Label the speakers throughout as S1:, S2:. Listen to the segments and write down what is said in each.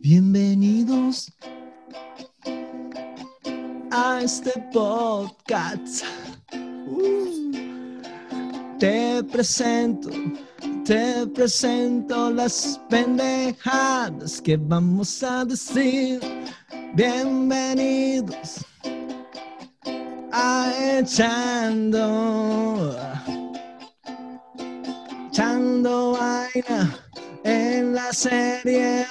S1: Bienvenidos a este podcast. Uh, te presento, te presento las pendejadas que vamos a decir. Bienvenidos a echando, echando vaina en la serie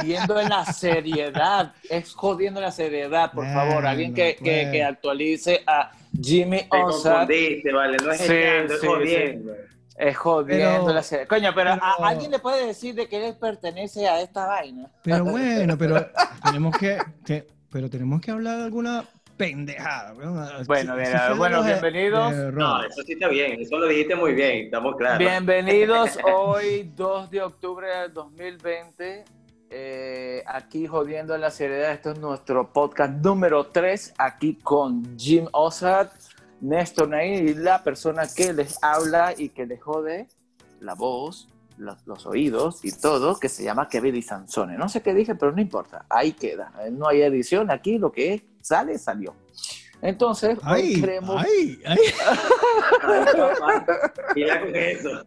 S2: Jodiendo en la Seriedad. Es Jodiendo en la Seriedad, por favor. Alguien que, que, que actualice a Jimmy
S3: Te
S2: Osa.
S3: confundiste, vale, no es
S2: Sí,
S3: es
S2: sí,
S3: jodiendo.
S2: Es Jodiendo
S1: Pero-
S2: en la Seriedad. Coño, pero, ¿a-
S1: pero-
S2: ¿alguien le puede decir de que él pertenece a esta vaina?
S1: Pero bueno, pero tenemos que, que- pero tenemos que hablar de alguna pendejada.
S2: Bueno,
S1: Sí,
S2: bien,
S1: sí fue de
S2: bueno,
S1: de-
S2: bienvenidos.
S1: de
S3: No, eso sí está bien, eso lo dijiste muy bien, estamos claros.
S2: Bienvenidos hoy, 2 de octubre del 2020. Eh, aquí jodiendo en la seriedad. Esto es nuestro podcast número 3. Aquí con Jim Osad, Néstor Nain y la persona que les habla y que les jode la voz, los, los oídos y todo, que se llama Kevin Di Sansone. No sé qué dije, pero no importa. Ahí queda. No hay edición. Aquí lo que sale, salió. Entonces, hoy
S1: Ay,
S2: queremos.
S1: ay, ay,
S3: Ay, Mira con eso.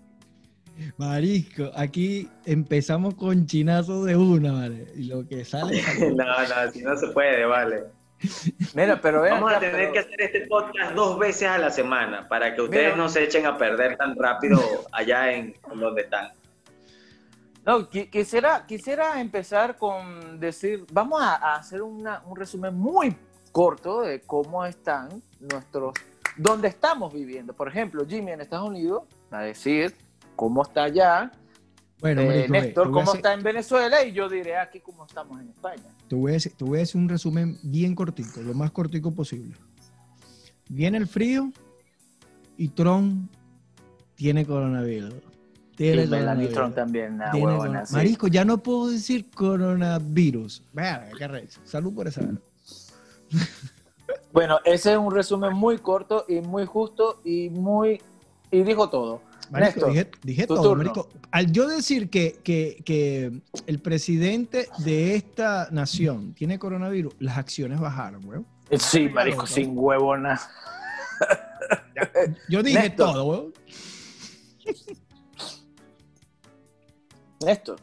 S1: Marisco, aquí empezamos con chinazo de una, ¿vale? Y lo que sale.
S3: No, no, así no se puede, vale.
S2: Mira, pero vean.
S3: Vamos a tener
S2: pero-
S3: que hacer este podcast dos veces a la semana para que ustedes
S2: Mira.
S3: no se echen a perder tan rápido allá en, donde están.
S2: No, qui- quisiera, quisiera empezar con decir, vamos a, a hacer una- un resumen muy corto de cómo están nuestros, dónde estamos viviendo. Por ejemplo, Jimmy en Estados Unidos, a decir cómo está allá,
S1: Bueno,
S2: Eh,
S1: ve,
S2: Néstor cómo
S1: hacer-
S2: está en Venezuela y yo diré aquí cómo estamos en España.
S1: Te voy, a decir, te voy a decir un resumen bien cortico, lo más cortico posible. Viene el frío y Trump tiene coronavirus. Tiene
S2: Y
S1: coronavirus.
S2: Trump también, una
S1: Tiene
S2: huevona, sí.
S1: Marisco, ya no puedo decir coronavirus. Verga, qué. Salud por esa.
S2: Bueno, ese es un resumen muy corto y muy justo y muy... Y dijo todo.
S1: Marisco,
S2: Néstor,
S1: dije, dije
S2: tu
S1: todo,
S2: turno.
S1: marico. Al yo decir que, que, que el presidente de esta nación tiene coronavirus, las acciones bajaron, weón.
S2: Sí, marisco,
S1: Claro,
S2: sin huevona.
S1: Yo dije
S2: Néstor.
S1: todo, weón.
S2: Néstor.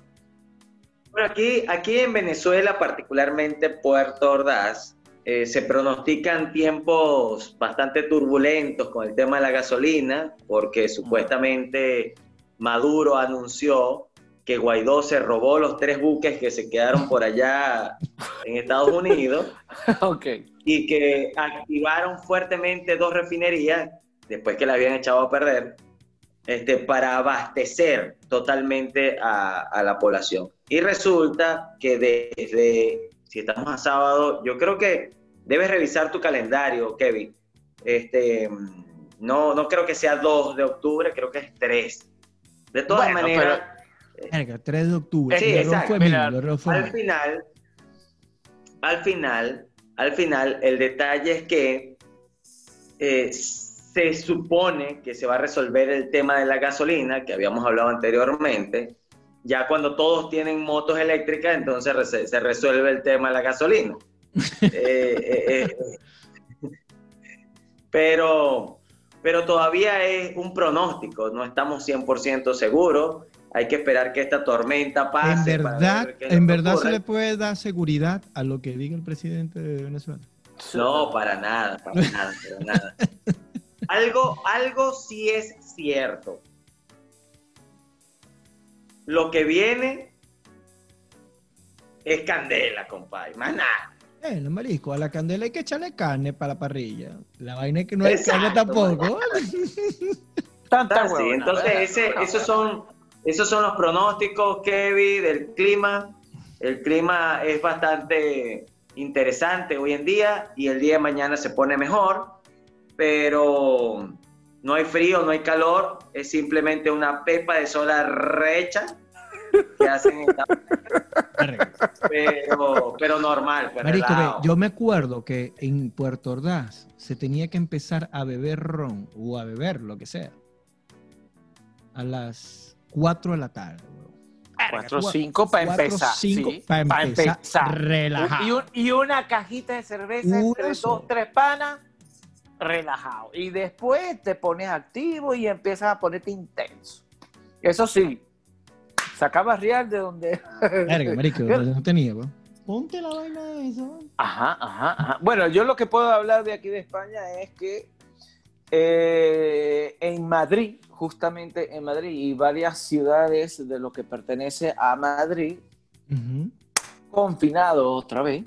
S3: Bueno, aquí, aquí en Venezuela, particularmente Puerto Ordaz, eh, se pronostican tiempos bastante turbulentos con el tema de la gasolina, porque supuestamente Maduro anunció que Guaidó se robó los tres buques que se quedaron por allá en Estados Unidos y que activaron fuertemente dos refinerías después que la habían echado a perder este, para abastecer totalmente a, a la población. Y resulta que desde, si estamos a sábado, yo creo que debes revisar tu calendario, Kevin. Este, no, no creo que sea 2 de octubre, creo que es 3. De todas
S2: Bueno,
S3: maneras,
S1: Verga, 3 de octubre.
S3: Sí, exacto.
S1: fue
S2: Mira,
S1: fue
S3: al final, al final, al final, el detalle es que eh, se supone que se va a resolver el tema de la gasolina, que habíamos hablado anteriormente. Ya cuando todos tienen motos eléctricas, entonces se resuelve el tema de la gasolina. Eh, eh, eh, pero, pero todavía es un pronóstico, no estamos 100% seguros. Hay que esperar que esta tormenta pase.
S1: En
S3: para
S1: verdad, en verdad se le puede dar seguridad a lo que diga el presidente de Venezuela.
S3: No, para nada, para nada, para nada. Algo, algo sí es cierto. Lo que viene es candela, compadre, más nada.
S1: Eh, no marisco, a la candela hay que echarle carne para la parrilla. La vaina es que no hay
S3: Exacto,
S1: carne tampoco.
S2: Tanta
S3: Ah, sí, entonces ese, esos son esos son los pronósticos, Kevin, del clima. El clima es bastante interesante hoy en día y el día de mañana se pone mejor. pero no hay frío, no hay calor, es simplemente una pepa de sola recha que hacen pero, pero normal. Pues,
S1: Marico, ve,
S3: relajado.
S1: yo me acuerdo que en Puerto Ordaz se tenía que empezar a beber ron o a beber lo que sea a las 4 de la tarde. weón.
S2: 4 o 5 para
S1: Cuatro,
S2: empezar.
S1: cinco
S2: sí,
S1: pa'
S2: pa'
S1: empezar,
S2: empezar.
S1: relajado.
S2: Y, un- y una cajita de cerveza
S1: Una
S2: entre dos, tres panas, relajado. Y después te pones activo y empiezas a ponerte intenso. Eso sí, sacabas real de donde.
S1: Verga, marico, no tenía, weón. Ponte la vaina de eso.
S2: Ajá, ajá, ajá. Bueno, yo lo que puedo hablar de aquí de España es que eh, en Madrid, justamente en Madrid y varias ciudades de lo que pertenece a Madrid,
S1: Ujú.
S2: confinado otra vez,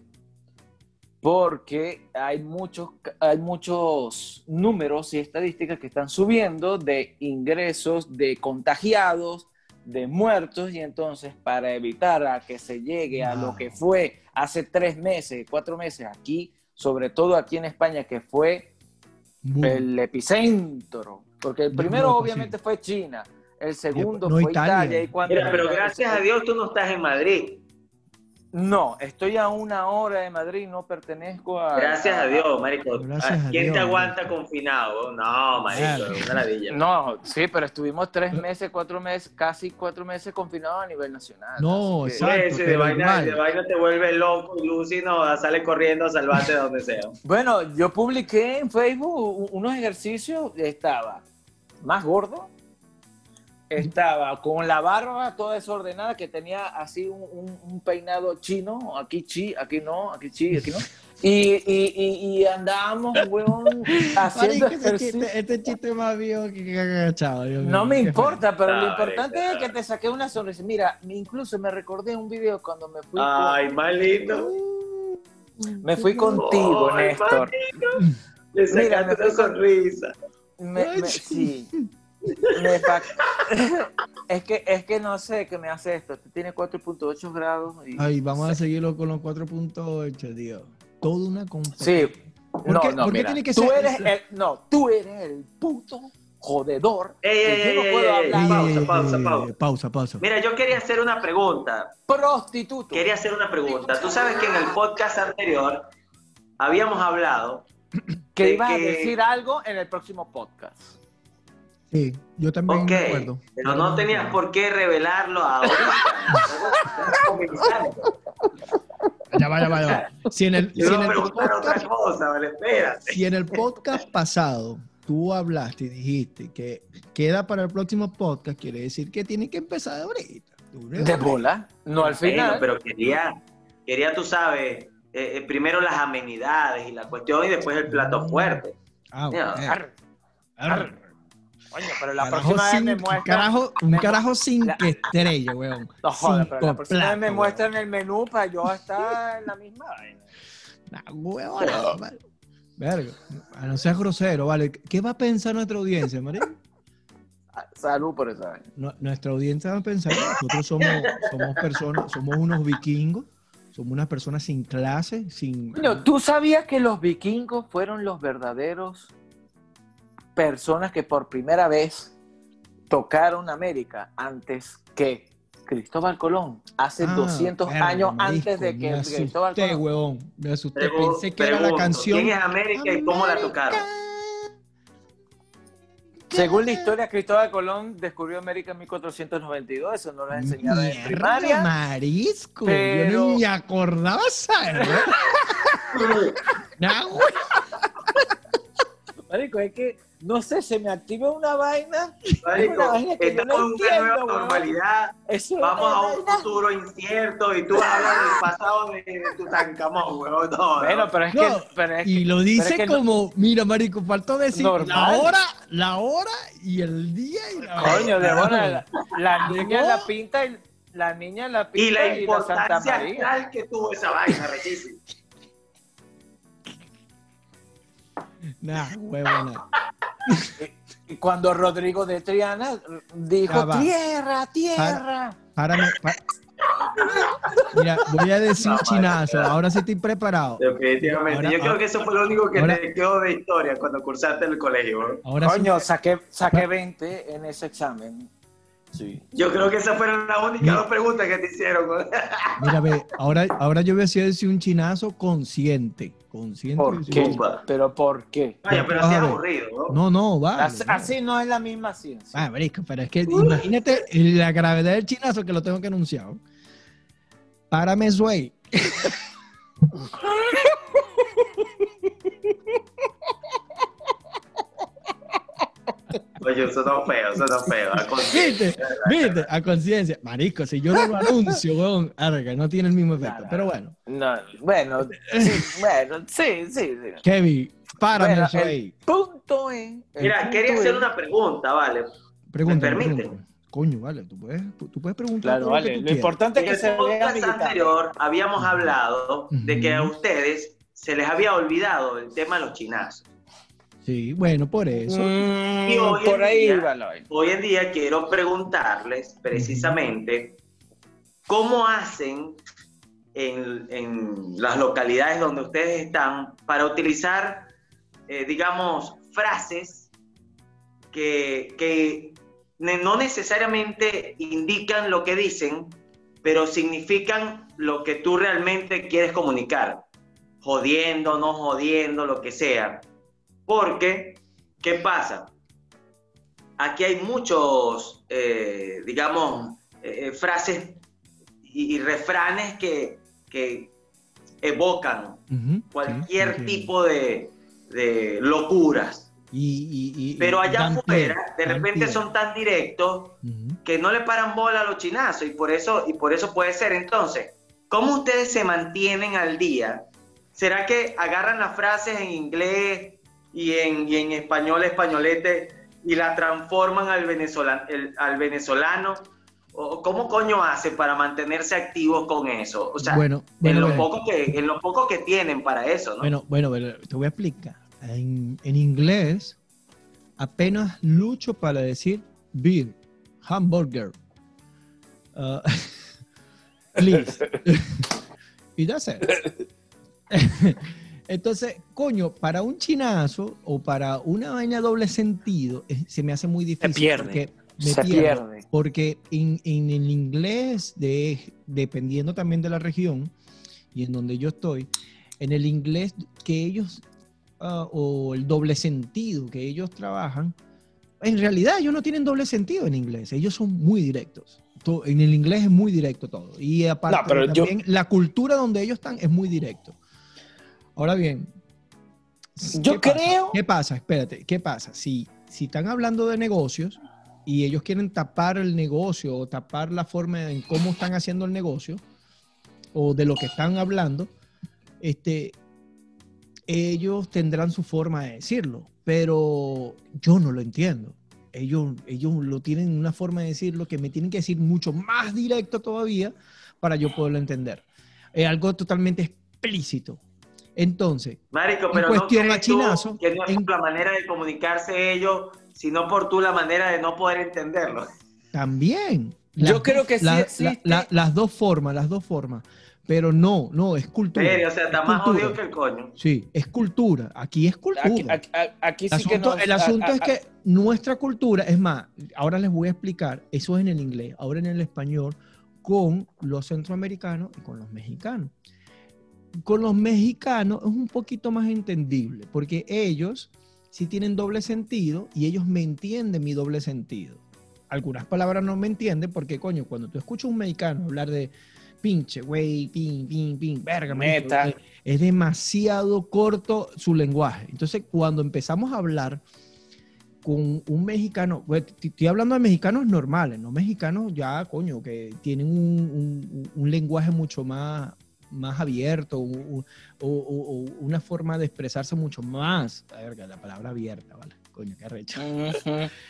S2: porque hay muchos, hay muchos números y estadísticas que están subiendo de ingresos, de contagiados, de muertos, y entonces para evitar a que se llegue a lo que fue hace tres meses, cuatro meses aquí, sobre todo aquí en España, que fue
S1: Boom.
S2: el epicentro, porque el
S1: No,
S2: primero
S1: no,
S2: obviamente
S1: sí.
S2: fue China, el segundo
S1: no
S2: fue
S1: Italia.
S2: Italia. y cuando
S3: Mira, pero gracias a Dios tú no estás en Madrid.
S2: No, estoy a una hora de Madrid, no pertenezco a...
S3: Gracias a Dios, marico.
S1: Gracias a
S3: ¿Quién
S1: Dios,
S3: te aguanta
S1: marico.
S3: confinado? No, marico,
S1: Claro.
S3: es una ladilla.
S2: No, sí, pero estuvimos tres meses, cuatro meses, casi cuatro meses confinados a nivel nacional.
S1: No,
S2: que-
S1: exacto.
S3: Ese de vaina, de vaina te vuelve loco y Lucy no sale corriendo a salvarte de donde sea.
S2: Bueno, yo publiqué en Facebook unos ejercicios, estaba más gordo, estaba con la barba toda desordenada, que tenía así un, un- un peinado chino, aquí chi, aquí no, aquí chi, aquí no. Y, y, y, y andábamos, weón, haciendo ejercicio.
S1: chiste, este chiste más viejo que que agachado.
S2: No
S1: mío,
S2: me importa, pero lo importante es que te saqué una sonrisa. Mira, incluso me recordé un video cuando me fui,
S3: Ay, más lindo.
S2: con- me fui contigo,
S3: Ay,
S2: Néstor.
S3: Le
S2: Mira,
S3: sacaste
S2: me
S3: una
S2: con-
S3: sonrisa.
S2: Me-
S1: Ay,
S2: me-
S1: sí.
S2: es, que, es que no sé qué me hace esto. Este Tiene 4.8 grados. Y...
S1: Ay, vamos a seguirlo con los 4.8, tío. Toda una competencia.
S2: Sí.
S1: ¿Por
S2: No,
S1: qué-
S2: no,
S1: por qué
S2: mira,
S1: tiene que
S2: tú
S1: ser-
S2: eres el, no, tú eres el puto jodedor. Yo no puedo hablar.
S3: pausa, pausa, pausa.
S1: pausa, pausa.
S3: Mira, yo quería hacer una pregunta.
S2: Prostituto.
S3: Quería hacer una pregunta. Tú sabes que en el podcast anterior habíamos hablado
S2: que ibas a
S3: que-
S2: decir algo en el próximo podcast.
S1: Sí, yo también
S3: Ok,
S1: me acuerdo.
S3: pero no tenías por qué revelarlo comenzando.
S1: Ya va, ya va, ya va. Si en el, si en podcast,
S3: cosa, ¿vale? Espérate.
S1: si en el podcast pasado tú hablaste y dijiste que queda para el próximo podcast, quiere decir que tiene que empezar de ahorita.
S2: De bola. No al
S3: Bueno,
S2: final.
S3: pero quería, quería, tú sabes, eh, eh, primero las amenidades y la cuestión y después el plato fuerte.
S1: Ah, bueno.
S2: Arr, arr. Coño, pero la
S1: Carajo
S2: próxima vez me muestra.
S1: carajo- un carajo sin
S2: la-
S1: que estrella, weón.
S2: No jodas, pero la próxima vez me muestran el menú para yo estar en la misma vaina.
S1: Nah, huevona, vale. Verga. Ah, No seas grosero, vale. ¿Qué va a pensar nuestra audiencia, María?
S2: Ah, Salud por esa vaina.
S1: Nu- Nuestra audiencia va a pensar que nosotros somos, somos personas, somos unos vikingos, somos unas personas sin clase, sin.
S2: Coño, ¿tú sabías que los vikingos fueron los verdaderos personas que por primera vez tocaron América antes que Cristóbal Colón? Hace
S1: Ah,
S2: 200
S1: verga,
S2: años
S1: marisco,
S2: antes de que
S1: me
S2: Cristóbal
S1: asusté,
S2: Colón.
S1: huevón. Me asusté. Pensé que era la canción.
S3: ¿Quién es América y cómo la tocaron?
S2: Según la historia, Cristóbal Colón descubrió América en 1492. Eso no lo enseñaron en
S1: Mierda,
S2: primaria.
S1: marisco. Yo
S2: pero-
S1: ni me acordaba, ¿sabes? Nah, güey.
S2: Marico, es que, no sé, se me activa una vaina.
S3: Marico,
S2: Una vaina que yo no
S3: estamos en una nueva normalidad. Vamos
S2: una
S3: a un
S2: vaina-
S3: futuro incierto y tú hablar del pasado de, de Tutankamón, weón. No,
S2: Bueno,
S3: no.
S2: pero es
S1: No,
S2: que. Pero es
S1: Y
S2: que-
S1: lo dice
S2: pero es que no-
S1: como, mira, marico, faltó decir
S2: Normal.
S1: la hora, la hora y el día y la
S2: Coño, de
S1: hora.
S2: la, la
S1: ¿De
S2: niña la pinta y la niña la pinta
S3: Y la
S2: y, la Santa
S3: importancia
S2: María.
S3: que tuvo esa vaina, rechísimo.
S1: Nah, huevona.
S2: Y cuando Rodrigo de Triana dijo tierra, tierra.
S1: Párame, pa- Mira, voy a decir
S3: No,
S1: chinazo. Ahora sí estoy preparado.
S3: Definitivamente.
S1: Ahora-
S3: Yo creo que eso fue lo único que
S1: ahora-
S3: te quedó de historia cuando cursaste en el colegio.
S1: Ahora sí.
S2: Coño, saqué, saqué 20 en ese examen. Sí.
S3: Yo creo que esas fueron las únicas dos preguntas que te hicieron.
S1: Mira, ve, ahora, ahora yo voy a decir un chinazo consciente. Consciente.
S2: ¿Por qué? ¿Pero por qué?
S3: Vaya, pero así es aburrido, ¿no?
S1: No, no, vale.
S2: Así,
S1: vale.
S2: así no es la misma ciencia.
S1: Ah, brisco, pero es que imagínate la gravedad del chinazo que lo tengo que anunciar. Párame, Sway.
S3: Oye, eso es feo, eso es feo. contrario.
S1: ¿Viste? ¿Viste? A conciencia. Marisco, si yo no lo anuncio, weón, arga, no tiene el mismo efecto. Pero bueno,
S2: No, bueno, sí, bueno, sí, sí. sí.
S1: Kevin, párame,
S2: Bueno,
S1: Sway.
S2: Punto es. el
S3: Mira,
S2: punto
S3: quería hacer
S2: es-
S3: una pregunta, ¿vale?
S1: Pregúntame,
S3: permite?
S1: pregúntame. Coño, vale, tú puedes, tú puedes preguntar.
S2: Claro,
S1: lo
S2: vale.
S1: tú
S2: Lo
S1: quieras.
S2: importante es
S3: En
S2: que
S3: el
S2: se vea
S3: podcast
S2: militar.
S3: anterior habíamos hablado de que a ustedes se les había olvidado el tema de los chinazos.
S1: Sí, bueno, por eso.
S2: Mm,
S3: Y hoy
S2: por
S3: en
S2: ahí
S3: día-
S2: va.
S3: Hoy en día quiero preguntarles precisamente cómo hacen en, en las localidades donde ustedes están para utilizar, eh, digamos, frases que, que ne- no necesariamente indican lo que dicen, pero significan lo que tú realmente quieres comunicar, jodiendo, no jodiendo, lo que sea. Porque, ¿qué pasa? Aquí hay muchos, eh, digamos, eh, frases y, y refranes que, que evocan cualquier
S1: sí,
S3: tipo de, de locuras.
S1: Y, y- y-
S3: Pero allá afuera, de repente son tan directos que no le paran bola a los chinazos y por eso, y por eso puede ser. Entonces, ¿cómo ustedes se mantienen al día? ¿Será que agarran las frases en inglés y en, y en español, españolete, y la transforman al venezolano, al venezolano? ¿O cómo coño hace para mantenerse activos con eso? O sea,
S1: bueno,
S3: en, lo
S1: bueno.
S3: poco que, en lo poco que tienen para eso, ¿no?
S1: Bueno, bueno, bueno, te voy a explicar. En, en inglés, apenas lucho para decir beer, hamburger. uh, please. y that's it. Entonces, coño, para un chinazo o para una vaina doble sentido, eh, se me hace muy difícil.
S2: pierde.
S1: porque me
S2: Se
S1: pierdo.
S2: pierde.
S1: Porque en, en el inglés, de, dependiendo también de la región y en donde yo estoy, en el inglés que ellos, ah, o el doble sentido que ellos trabajan, en realidad ellos no tienen doble sentido en inglés, ellos son muy directos. To- En el inglés es muy directo todo. Y aparte,
S2: No, pero yo-
S1: también la cultura donde ellos están es muy directo. Ahora bien,
S2: Yo
S1: ¿qué pasa?
S2: creo-
S1: ¿Qué pasa? Espérate, ¿qué pasa? Si, si están hablando de negocios y ellos quieren tapar el negocio o tapar la forma en cómo están haciendo el negocio o de lo que están hablando, este, ellos tendrán su forma de decirlo, pero yo no lo entiendo. Ellos, ellos lo tienen una forma de decirlo que me tienen que decir mucho más directo todavía para yo poderlo entender. Es algo totalmente explícito. Entonces,
S3: Marico,
S1: En cuestión
S3: no
S1: a
S3: tú
S1: chinazo,
S3: que no es
S1: en-
S3: la manera de comunicarse ellos, sino por tú la manera de no poder entenderlo.
S1: También.
S2: Yo creo que sí
S1: la-
S2: existe.
S1: la- la- las dos formas, las dos formas. Pero no, no, es cultura.
S3: Serio, o sea, está
S1: Es
S3: más
S1: cultura.
S3: jodido que el coño.
S1: Sí, es cultura. Aquí es cultura.
S2: Aquí, aquí- aquí
S1: el
S2: sí que
S1: asunto,
S2: nos-
S1: el asunto
S2: a-
S1: es
S2: a-
S1: que nuestra cultura, es más, ahora les voy a explicar, eso es en el inglés, ahora en el español, con los centroamericanos y con los mexicanos. Con los mexicanos es un poquito más entendible, porque ellos sí tienen doble sentido y ellos me entienden mi doble sentido. Algunas palabras no me entienden porque, coño, cuando tú escuchas a un mexicano hablar de pinche, güey, pin, pin, pin, verga, eh, es demasiado corto su lenguaje. Entonces, cuando empezamos a hablar con un mexicano, estoy hablando de mexicanos normales, no mexicanos ya, coño, que tienen un, un- un lenguaje mucho más, más abierto o, o- o- o una forma de expresarse mucho más. Verga, la palabra abierta, ¿vale? Coño, qué recho.
S2: Ujú.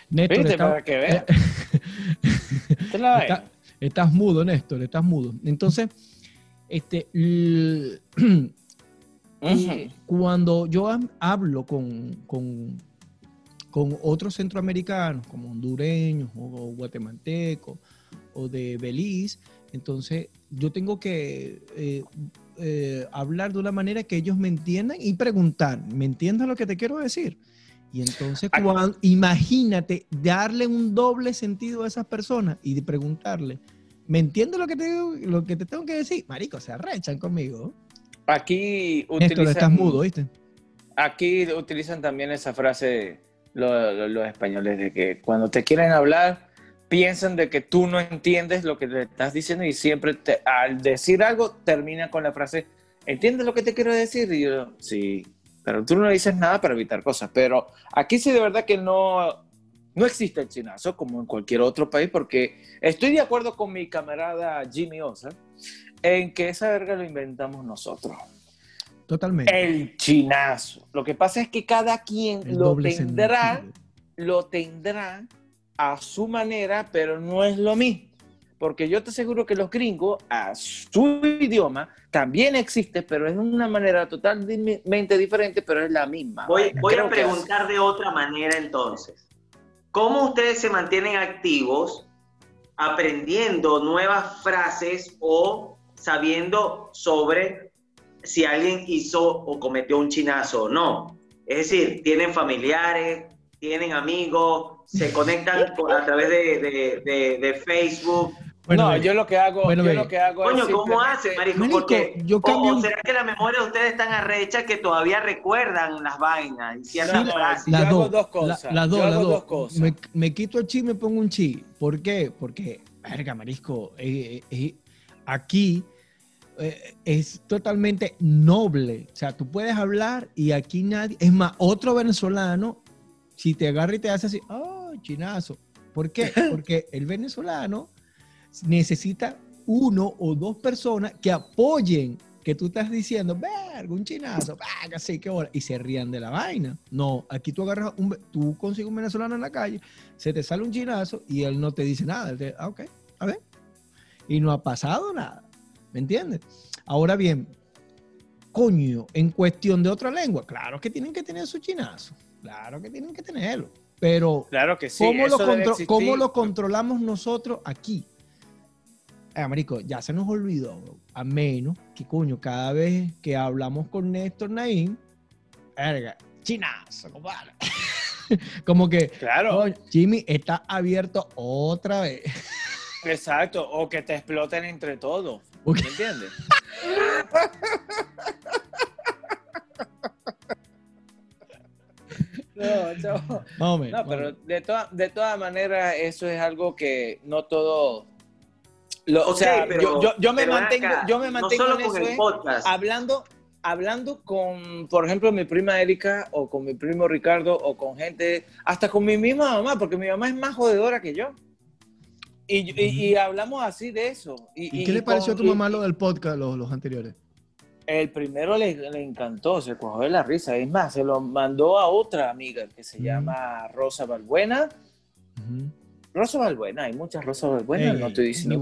S1: Néstor,
S2: Viste,
S1: está-
S2: para que veas.
S1: Está- estás mudo, Néstor, estás mudo. Entonces, este, l- cuando yo hablo con, con, con otros centroamericanos, como hondureños o guatemaltecos o de Belice, entonces yo tengo que eh, eh, hablar de una manera que ellos me entiendan y preguntar, ¿me entiendes lo que te quiero decir? Y entonces, cuando, imagínate darle un doble sentido a esas personas y de preguntarle, ¿me entiendes lo que te, lo que te tengo que decir? Marico, se arrechan conmigo.
S2: Aquí
S1: utilizan... estás mudo, ¿viste?
S2: Aquí utilizan también esa frase los, españoles de que cuando te quieren hablar piensan de que tú no entiendes lo que le estás diciendo y siempre al decir algo termina con la frase ¿entiendes lo que te quiero decir? Y yo, sí, pero tú no dices nada para evitar cosas. Pero aquí sí de verdad que no, no existe el chinazo como en cualquier otro país porque estoy de acuerdo con mi camarada Jimmy Osa en que esa verga lo inventamos nosotros.
S1: Totalmente.
S2: El chinazo. Lo que pasa es que cada quien lo tendrá, lo tendrá a su manera, pero no es lo mismo. Porque yo te aseguro que los gringos, a su idioma, también existe, pero es una manera totalmente diferente, pero es la misma.
S3: Voy, voy a preguntar de otra manera entonces. ¿Cómo ustedes se mantienen activos aprendiendo nuevas frases o sabiendo sobre si alguien hizo o cometió un chinazo o no. Es decir, tienen familiares, tienen amigos, se conectan a través de, Facebook.
S2: no, yo lo que hago, yo lo que hago
S3: Coño, ¿cómo hace, marico? Porque, yo cambio... o, será que la memoria de ustedes están arrecha que todavía recuerdan las vainas y ciertas
S1: frases? Las dos cosas. Las dos, cosas. Me, me, quito el chi y me pongo un chi. ¿Por qué? Porque, verga, marisco, eh, eh, eh, aquí eh, es totalmente noble. O sea, tú puedes hablar y aquí nadie. Es más, otro venezolano, si te agarra y te hace así, oh, chinazo. ¿Por qué? Porque el venezolano necesita uno o dos personas que apoyen que tú estás diciendo, verga, un chinazo, verga, sí, qué hora, y se rían de la vaina. No, aquí tú agarras, un, tú consigues un venezolano en la calle, se te sale un chinazo y él no te dice nada. Él te, ah, ok, a ver. Y no ha pasado nada. ¿Me entiendes? Ahora bien, coño, en cuestión de otra lengua, claro que tienen que tener su chinazo. Claro que tienen que tenerlo. Pero,
S2: claro que sí,
S1: ¿cómo, lo, ¿cómo lo controlamos nosotros aquí? Eh, marico, ya se nos olvidó, bro. A menos que, coño, cada vez que hablamos con Néstor Naín, verga, chinazo, compadre. Como que,
S2: claro.
S1: Jimmy está abierto otra vez.
S2: Exacto, o que te exploten entre todos. ¿Me entiendes? no, no, pero de, toda, de todas maneras, eso es algo que no todo. o sea, yo, me mantengo, yo me mantengo en eso, ¿eh? hablando, hablando con, por ejemplo, mi prima Erika o con mi primo Ricardo o con gente, hasta con mi misma mamá, porque mi mamá es más jodedora que yo. Y, hablamos así de eso.
S1: ¿Y, qué le pareció a tu mamá lo del podcast, los, los anteriores?
S2: El primero le, le, encantó, se cogió de la risa. Es más, se lo mandó a otra amiga que se llama Rosa Balbuena. Rosa Balbuena, hay muchas Rosa Balbuena, no estoy diciendo.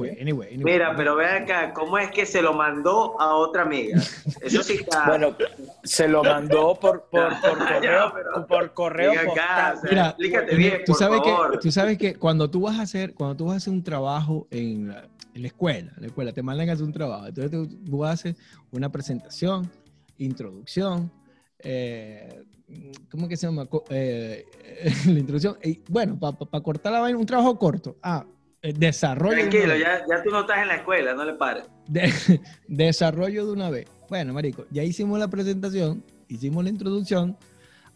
S3: Mira, pero ve acá, ¿cómo es que se lo mandó a otra amiga? Eso sí está.
S2: bueno, se lo mandó por, por, por correo, por correo
S1: Mira, explícate bien, tú sabes que tú sabes que cuando tú vas a hacer, cuando tú vas a hacer un trabajo en, en la escuela, en la escuela te mandan a hacer un trabajo, entonces tú, hacer una presentación, introducción, eh, ¿cómo que se llama? Eh, la introducción. bueno, para cortar la vaina, un trabajo corto. Ah, eh, desarrollo.
S3: Tranquilo, ya, ya, tú no estás en la escuela, no le pares.
S1: desarrollo de una vez. Bueno, Marico, ya hicimos la presentación, hicimos la introducción.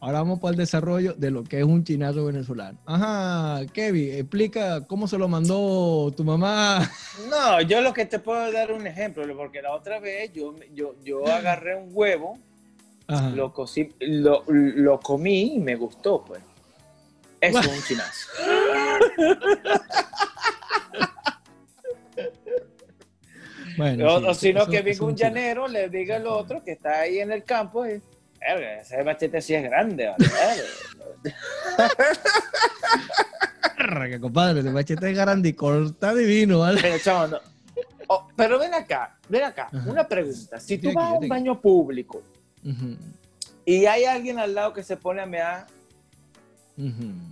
S1: Ahora vamos para el desarrollo de lo que es un chinazo venezolano. Ajá, Kevin, explica cómo se lo mandó tu mamá.
S2: No, yo lo que te puedo dar un ejemplo, porque la otra vez yo, yo, yo agarré un huevo lo, lo, lo, comí y me gustó, pues. Es un chinazo. Bueno, o, si no, que venga un llanero, le diga al otro que está ahí en el campo y, ese machete sí es grande,
S1: que compadre, ese machete es grande y corta divino, ¿vale?
S2: Pero, oh, pero ven acá, ven acá, una pregunta. Si tú vas a un baño público y hay alguien al lado que se pone a mear.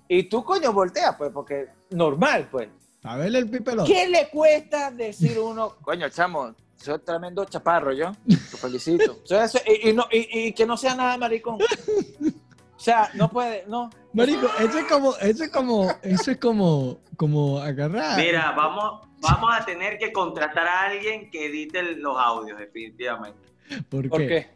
S2: Y tú, coño, volteas, pues, porque normal, pues.
S1: A verle el pipelón.
S2: ¿Qué le cuesta decir uno, coño, chamo, soy tremendo chaparro yo, te felicito. Soy ese- y, y no, y, y que no sea nada maricón. O sea, no puede, no.
S1: Marico, eso es como, eso es como, eso es como, como agarrar.
S3: Mira, vamos, vamos a tener que contratar a alguien que edite los audios, definitivamente.
S1: ¿Por qué?
S2: ¿Por qué?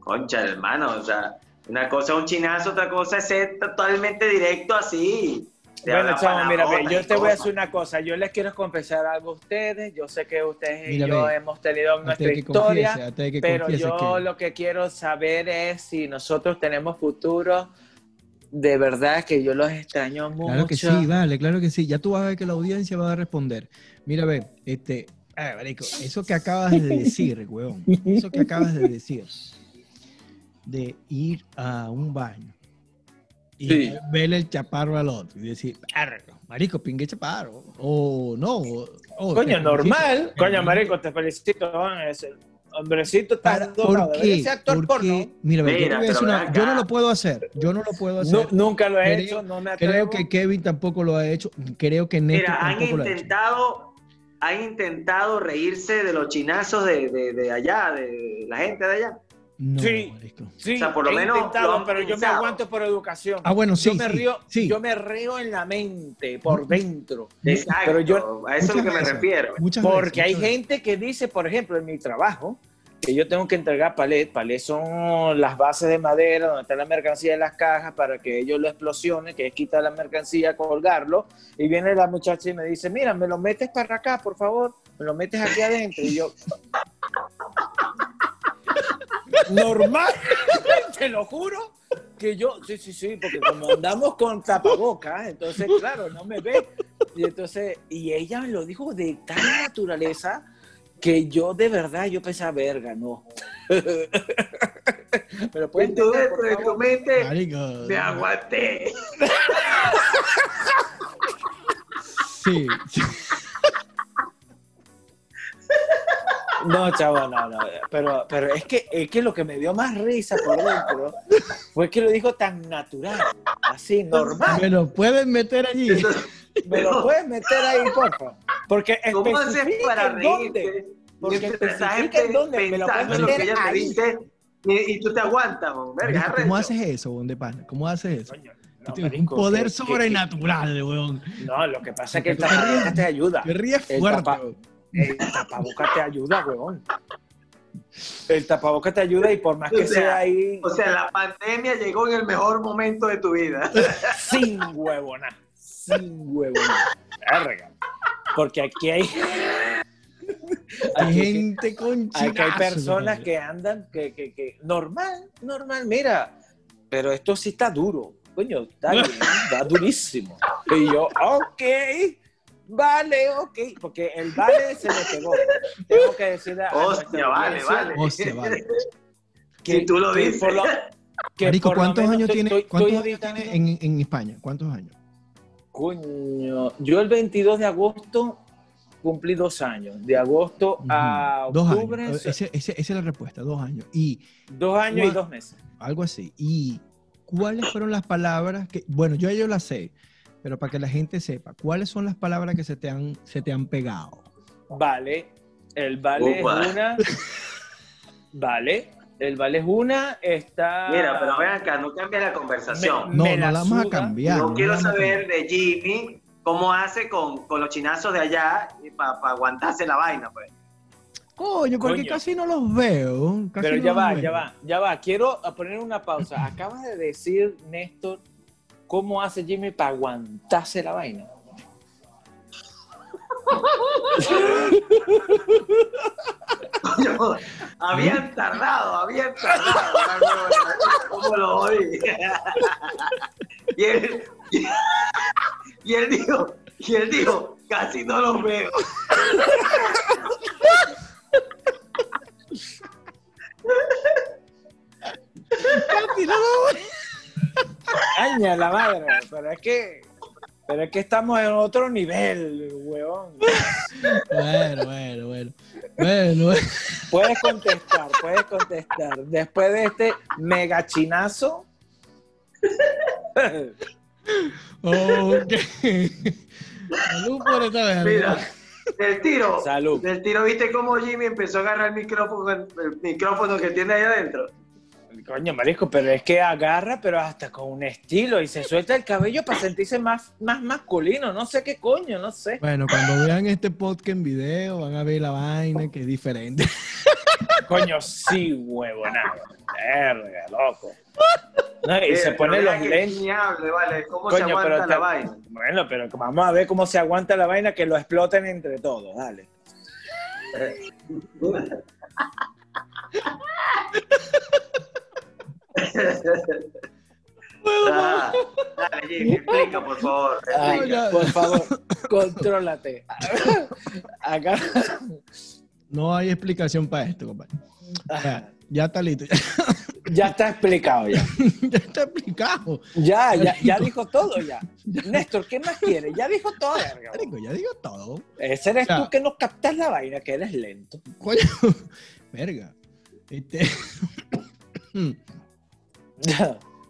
S3: Concha, hermano, o sea, una cosa es un chinazo, otra cosa es ser totalmente directo así.
S2: Bueno, chamo, mira, yo te voy a decir una cosa. Yo les quiero confesar algo a ustedes. Yo sé que ustedes y
S1: Mira,
S2: yo
S1: ve,
S2: hemos tenido nuestra historia.
S1: confiese,
S2: Pero yo
S1: que-
S2: lo que quiero saber es si nosotros tenemos futuro. De verdad que yo los extraño mucho.
S1: Claro que sí, vale, claro que sí. Ya tú vas a ver que la audiencia va a responder. Mira, ve, este, ah, marico, eso que acabas de decir, weón, eso que acabas de decir, de ir a un baño y
S2: Sí.
S1: verle el chaparro al otro y decir, "Arro, marico, pingue chaparro, o no, o,
S2: Coño, normal. Coño, marico, te felicito. Juan, es el hombrecito está.
S1: ¿Por qué?
S2: actor
S1: ¿Por
S2: porno.
S1: qué? Mira, yo,
S3: Mira,
S1: una- yo no lo puedo hacer, yo no lo puedo hacer.
S2: Nu- nunca lo he
S1: Creo-
S2: hecho, no me.
S1: Creo que Kevin tampoco lo ha hecho. Creo que Néstor
S3: Mira, han
S1: tampoco lo ha hecho.
S3: intentado, han intentado reírse de los chinazos de, de, de allá, de la gente de allá.
S1: No,
S2: Sí. Sí,
S3: O sea, por lo
S2: he
S3: menos
S2: intentado,
S3: lo han
S2: pero yo me aguanto por educación.
S1: Ah, bueno, sí,
S2: yo me
S1: sí,
S2: río,
S1: sí.
S2: yo me río en la mente, por dentro.
S3: Exacto,
S2: Pero yo-
S3: a eso es lo que me refiero.
S1: Muchas
S2: Porque
S1: veces,
S2: hay
S1: muchas veces.
S2: gente que dice, por ejemplo, en mi trabajo, que yo tengo que entregar palet. Palet son las bases de madera donde está la mercancía de las cajas para que ellos lo explosionen, que es quitar la mercancía, colgarlo. Y viene la muchacha y me dice, mira, me lo metes para acá, por favor. Me lo metes aquí adentro. Y yo... Normal, te lo juro. Que yo, sí, sí, sí, porque como andamos con tapabocas, entonces, claro, no me ve. Y entonces, y ella me lo dijo de tal naturaleza que yo de verdad, yo pensaba, verga, no. Pero puedes
S3: Dentro
S2: entender,
S3: de, tu mente,
S1: Marico,
S3: me aguanté.
S1: Sí, sí.
S2: No, chavo, no, no. Pero, pero es, que, es que lo que me dio más risa por dentro fue que lo dijo tan natural, así, normal.
S1: Me lo pueden meter allí.
S2: ¿Me lo puedes meter ahí, porfa? Porque
S3: ¿Cómo haces
S2: especifica
S3: para
S2: en dónde.
S3: reírte?
S2: Porque especifica en dónde. Me lo puedes
S3: pensando en lo que
S2: meter
S3: ella
S2: ahí.
S3: y, y tú te aguantas, verga,
S1: ¿Cómo
S3: arrecho.
S1: haces eso, bon de pana? ¿Cómo haces eso?
S2: Coño, no, marico,
S1: un poder
S2: que- que-
S1: sobrenatural, weón.
S2: que- No, lo que pasa es que el
S1: Tú te
S2: ayuda.
S1: Te ríes
S2: El
S1: fuerte.
S2: tapa-
S1: weón.
S2: El tapabocas te ayuda, weón. El tapabocas te ayuda y por más
S3: O
S2: que
S3: sea,
S2: sea ahí
S3: O sea, la pandemia llegó en el mejor momento de tu vida.
S2: sin huevona. Sin huevona. Verga. Porque aquí hay.
S1: Hay gente con
S2: Aquí hay personas que andan, que, que, que, normal, normal, mira, pero esto sí está duro, coño, está, bien, está durísimo. Y yo, ok, vale, ok, porque el vale se me pegó. Tengo que decirle a
S3: Hostia, vale, vale.
S1: Hostia, vale.
S3: Si tú lo
S2: que
S3: dices.
S2: por lo- que
S1: Marico, ¿cuántos
S2: menos
S1: años tiene,
S2: estoy-
S1: ¿cuántos
S2: estoy
S1: años tiene
S2: evitando-
S1: en, en España? ¿Cuántos años?
S2: Coño, yo el 22 de agosto cumplí dos años, de agosto a.
S1: Dos
S2: octubre,
S1: años. Ese- ese- esa es la respuesta, dos años. Y
S2: dos años y dos meses.
S1: algo así. ¿Y cuáles fueron las palabras que, bueno, yo yo las sé, pero para que la gente sepa, ¿cuáles son las palabras que se te han, se te han pegado?
S2: Vale, el vale
S3: Upa.
S2: es una. Vale, el vale es una, está.
S3: Mira, pero ven acá, no cambies la conversación.
S1: No,
S2: Me
S1: no
S2: la
S1: la vamos a cambiar.
S3: Yo
S1: no
S3: quiero saber de Jimmy cómo hace con, con los chinazos de allá para aguantarse la vaina, pues.
S1: Coño, porque
S2: Coño.
S1: casi no los veo. casi
S2: Pero ya va,
S1: veo.
S2: ya va, ya va. Quiero poner una pausa. Acabas de decir, Néstor, cómo hace Jimmy para aguantarse la vaina.
S3: Coño, habían tardado, habían tardado. ¿Cómo lo oí? Y él, y él dijo, y él dijo, casi no los veo.
S1: Casi no los veo.
S2: Caña la madre, pero es que. Pero es que estamos en otro nivel, weón.
S1: Bueno, bueno, bueno. Bueno, bueno.
S2: Puedes contestar, puedes contestar. Después de este mega chinazo.
S1: Ok. Salud por esta verga.
S3: Mira, del tiro.
S2: Salud.
S3: Del tiro, ¿viste cómo Jimmy empezó a agarrar el micrófono, el micrófono que tiene ahí adentro?
S2: Coño, marisco, pero es que agarra, pero hasta con un estilo y se suelta el cabello para sentirse más, más masculino. No sé qué coño, no sé.
S1: Bueno, cuando vean este podcast en video, van a ver la vaina que es diferente.
S2: Coño, sí, huevonado. Verga, loco. No, y
S3: Eh,
S2: se pone los lentes.
S3: vale, ¿cómo se
S2: Coño,
S3: aguanta
S2: pero
S3: la
S2: te-
S3: vaina?
S2: Bueno, pero vamos a ver cómo se aguanta la vaina que lo exploten entre todos. Dale.
S3: Ah, dale, Jimmy, explica, por favor.
S2: Ay,
S3: explica.
S1: ya.
S2: por favor, contrólate. Acá.
S1: No hay explicación para esto, compadre. Ya, ya está listo.
S2: Ya está explicado ya.
S1: ya está explicado.
S2: Ya, ya, ya dijo todo ya. Néstor, ¿qué más quieres? Ya dijo todo, verga.
S1: Marico, ya digo todo.
S2: Ese eres
S1: Ya.
S2: tú que no captas la vaina, que eres lento.
S1: Coño, verga. Este...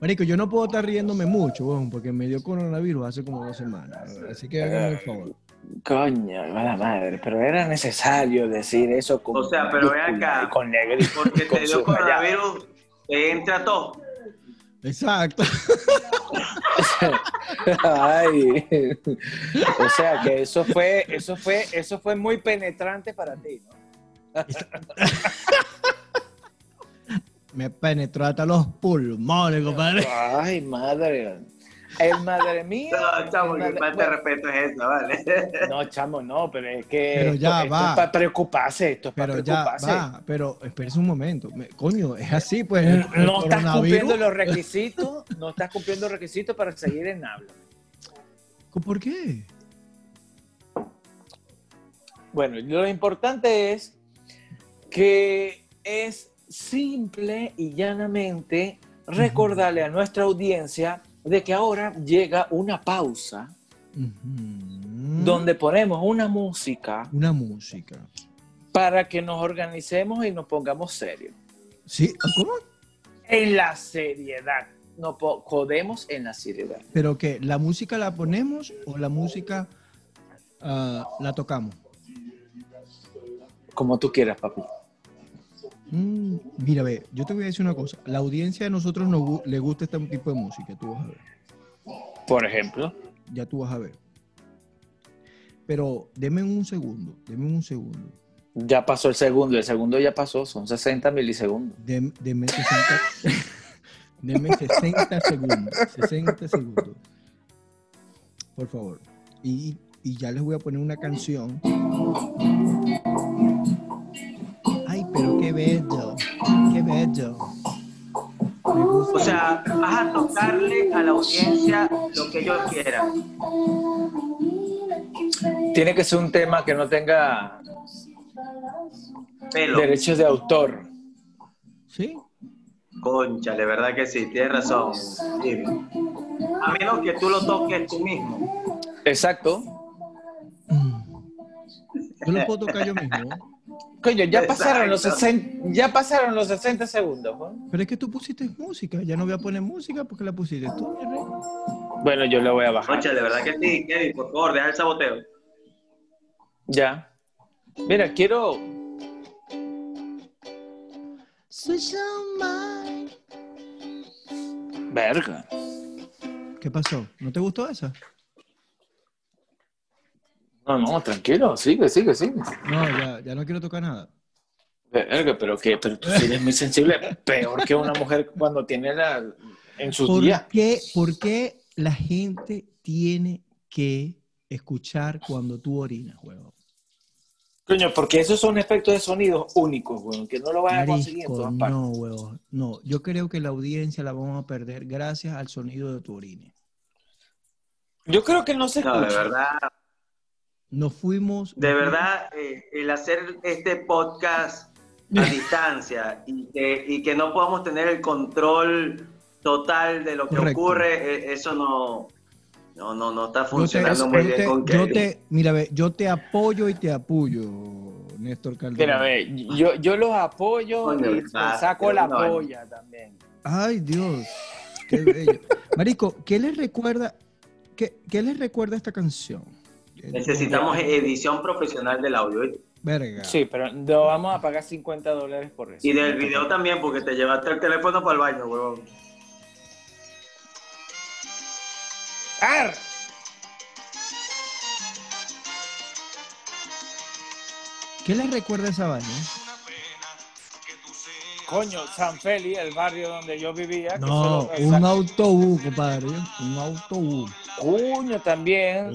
S1: Marico, yo no puedo estar riéndome mucho, weón, porque me dio coronavirus hace como dos semanas. Así que háganme el favor.
S2: Coño, mala madre, pero era necesario decir eso con
S3: O sea, pero ven acá.
S2: con negrito.
S3: Porque
S2: con
S3: te dio coronavirus, te entra todo.
S1: Exacto.
S2: Ay. O sea que eso fue, eso fue, eso fue muy penetrante para ti, ¿no?
S1: Me penetró hasta los pulmones, compadre.
S2: Ay, madre. El madre mía.
S3: No, chamo,
S2: el
S3: que
S2: madre-
S3: falta de respeto es esa, ¿vale?
S2: No, chamo, no, pero es que
S1: Pero
S2: esto,
S1: ya
S2: esto
S1: va.
S2: es para preocuparse, esto es para
S1: Pero ya
S2: preocuparse.
S1: va, pero espérese un momento. Me- coño, es así, pues. el- el
S2: No estás cumpliendo los requisitos, no estás cumpliendo los requisitos para seguir en habla.
S1: ¿Por qué?
S2: Bueno, lo importante es que es simple y llanamente recordarle a nuestra audiencia de que ahora llega una pausa donde ponemos una música
S1: Una música.
S2: para que nos organicemos y nos pongamos serios.
S1: Sí, ¿cómo?
S2: En la seriedad. Nos po- jodemos en la seriedad.
S1: ¿Pero qué? ¿La música la ponemos o la música ah, la tocamos?
S2: Como tú quieras, papi.
S1: Mm, mira, ve, yo te voy a decir una cosa. La audiencia de nosotros nos le gusta este tipo de música, tú vas a ver.
S2: Por ejemplo.
S1: Ya tú vas a ver. Pero deme un segundo, deme un segundo.
S2: Ya pasó el segundo, el segundo ya pasó, son 60 milisegundos.
S1: Dem- Deme 60, deme 60 segundos. 60 segundos. Por favor. Y, y ya les voy a poner una canción. Bello.
S3: O sea, vas a tocarle a la audiencia lo que ellos quieran.
S2: Tiene que ser un tema que no tenga
S3: Pelo.
S2: derechos de autor.
S1: ¿Sí?
S3: Concha, de verdad que sí, tienes razón. Jimmy. A menos que tú lo toques tú mismo.
S2: Exacto.
S1: Mm. Yo lo puedo tocar yo mismo.
S2: Coño, ya pasaron, los
S3: Exacto.
S2: 60, ya pasaron los 60 segundos. ¿no?
S1: Pero es que tú pusiste música. Ya no voy a poner música porque la pusiste tú, mi rey.
S2: Bueno, yo le voy a bajar.
S3: Concha, de verdad que sí, Kevin, por favor, deja el saboteo.
S2: Ya. Mira, quiero. Verga.
S1: ¿Qué pasó? ¿No te gustó esa?
S2: No, no, tranquilo, sigue, sigue, sigue.
S1: No, ya, ya no quiero tocar nada.
S2: Verga, pero que, pero tú sí eres muy sensible, peor que una mujer cuando tiene la en sus
S1: ¿Por
S2: días.
S1: qué, ¿Por qué la gente tiene que escuchar cuando tú orinas, huevón?
S2: Coño, porque esos son efectos de sonido únicos, weón, que no lo vas a conseguir en
S1: Marisco,
S2: todas partes.
S1: no, huevón. No, yo creo que la audiencia la vamos a perder gracias al sonido de tu orine.
S2: Yo creo que no se
S3: No, de
S2: escucha.
S3: verdad,
S1: Nos fuimos.
S3: de verdad, eh, el hacer este podcast a distancia y que, y que no podamos tener el control total de lo que
S1: Correcto.
S3: ocurre, eh, eso no, no, no, no está
S1: te,
S3: funcionando
S1: yo
S3: muy bien
S1: te-
S3: con
S1: yo te- mira, ve, yo te apoyo y te apoyo, Néstor Calderón.
S2: Mira, ve, yo, yo los apoyo
S3: Coño,
S2: y saco la
S3: no.
S2: polla también.
S1: Ay, Dios. Qué bello. Marico, ¿qué les recuerda? ¿Qué, qué les recuerda esta canción?
S3: Necesitamos edición profesional del audio.
S1: Verga.
S2: Sí, pero no vamos a pagar 50 dólares por eso.
S3: Y del video también, porque te llevaste el teléfono para el baño, huevón.
S2: ¡Ar!
S1: ¿Qué les recuerda esa vaina?
S2: Coño, San Feli, el barrio donde yo vivía. que
S1: No,
S2: solo-
S1: un autobús, compadre. Un autobús.
S2: Coño, también.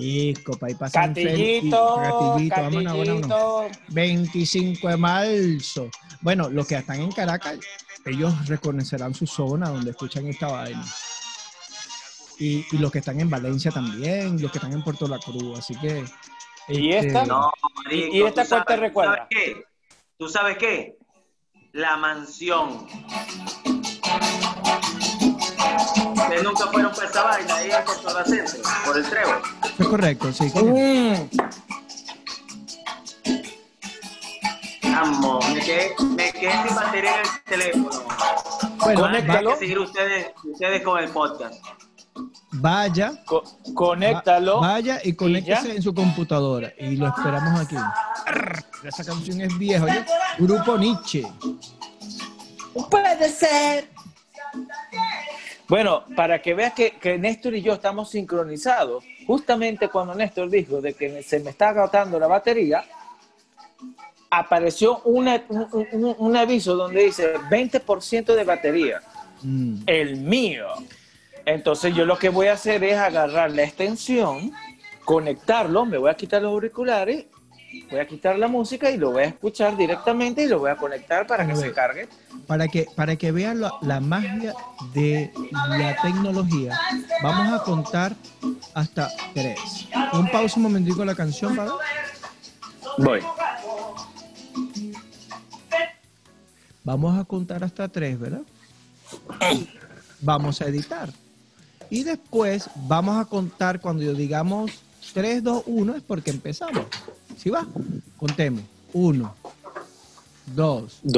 S1: San Félix.
S2: Catillito,
S1: Catillito, vámonos, vámonos.
S2: Catillito.
S1: 25 de marzo. Bueno, los que están en Caracas, ellos reconocerán su zona donde escuchan esta vaina. Y, y los que están en Valencia también, los que están en Puerto La Cruz. Así que.
S2: ¿Y
S1: este,
S2: esta?
S3: No, marico,
S2: ¿Y- esta
S3: ¿tú
S2: cuál te recuerda?
S3: ¿Sabes qué? ¿Tú sabes qué? La mansión. Ustedes nunca fueron para esa vaina ahí en Puerto Centro, por el Trevo.
S1: Es correcto, sí.
S3: Amo, me quedé, me quedé sin batería en el teléfono.
S1: Bueno.
S3: Hay que seguir ustedes, ustedes con el podcast.
S1: Vaya,
S2: co- conéctalo.
S1: va- vaya y conéctese en su computadora. Y lo esperamos aquí. Esa canción es vieja, oye. Grupo Nietzsche.
S4: Puede ser.
S2: Bueno, para que veas que, que Néstor y yo estamos sincronizados, justamente cuando Néstor dijo de que se me está agotando la batería, apareció una- un, un- un aviso donde dice 20% de batería,
S1: Mm.
S2: el mío. Entonces yo lo que voy a hacer es agarrar la extensión, conectarlo, me voy a quitar los auriculares, voy a quitar la música y lo voy a escuchar directamente y lo voy a conectar para que se cargue.
S1: Para que, para que vean la, la magia de la tecnología, vamos a contar hasta tres. Un pausa un momentico la canción, ¿vale?
S2: Voy.
S1: Vamos a contar hasta tres, ¿verdad? Vamos a editar. Y después vamos a contar cuando yo digamos 3, 2, 1 es porque empezamos. ¿Sí va? Contemos. 1, 2,
S2: Dos.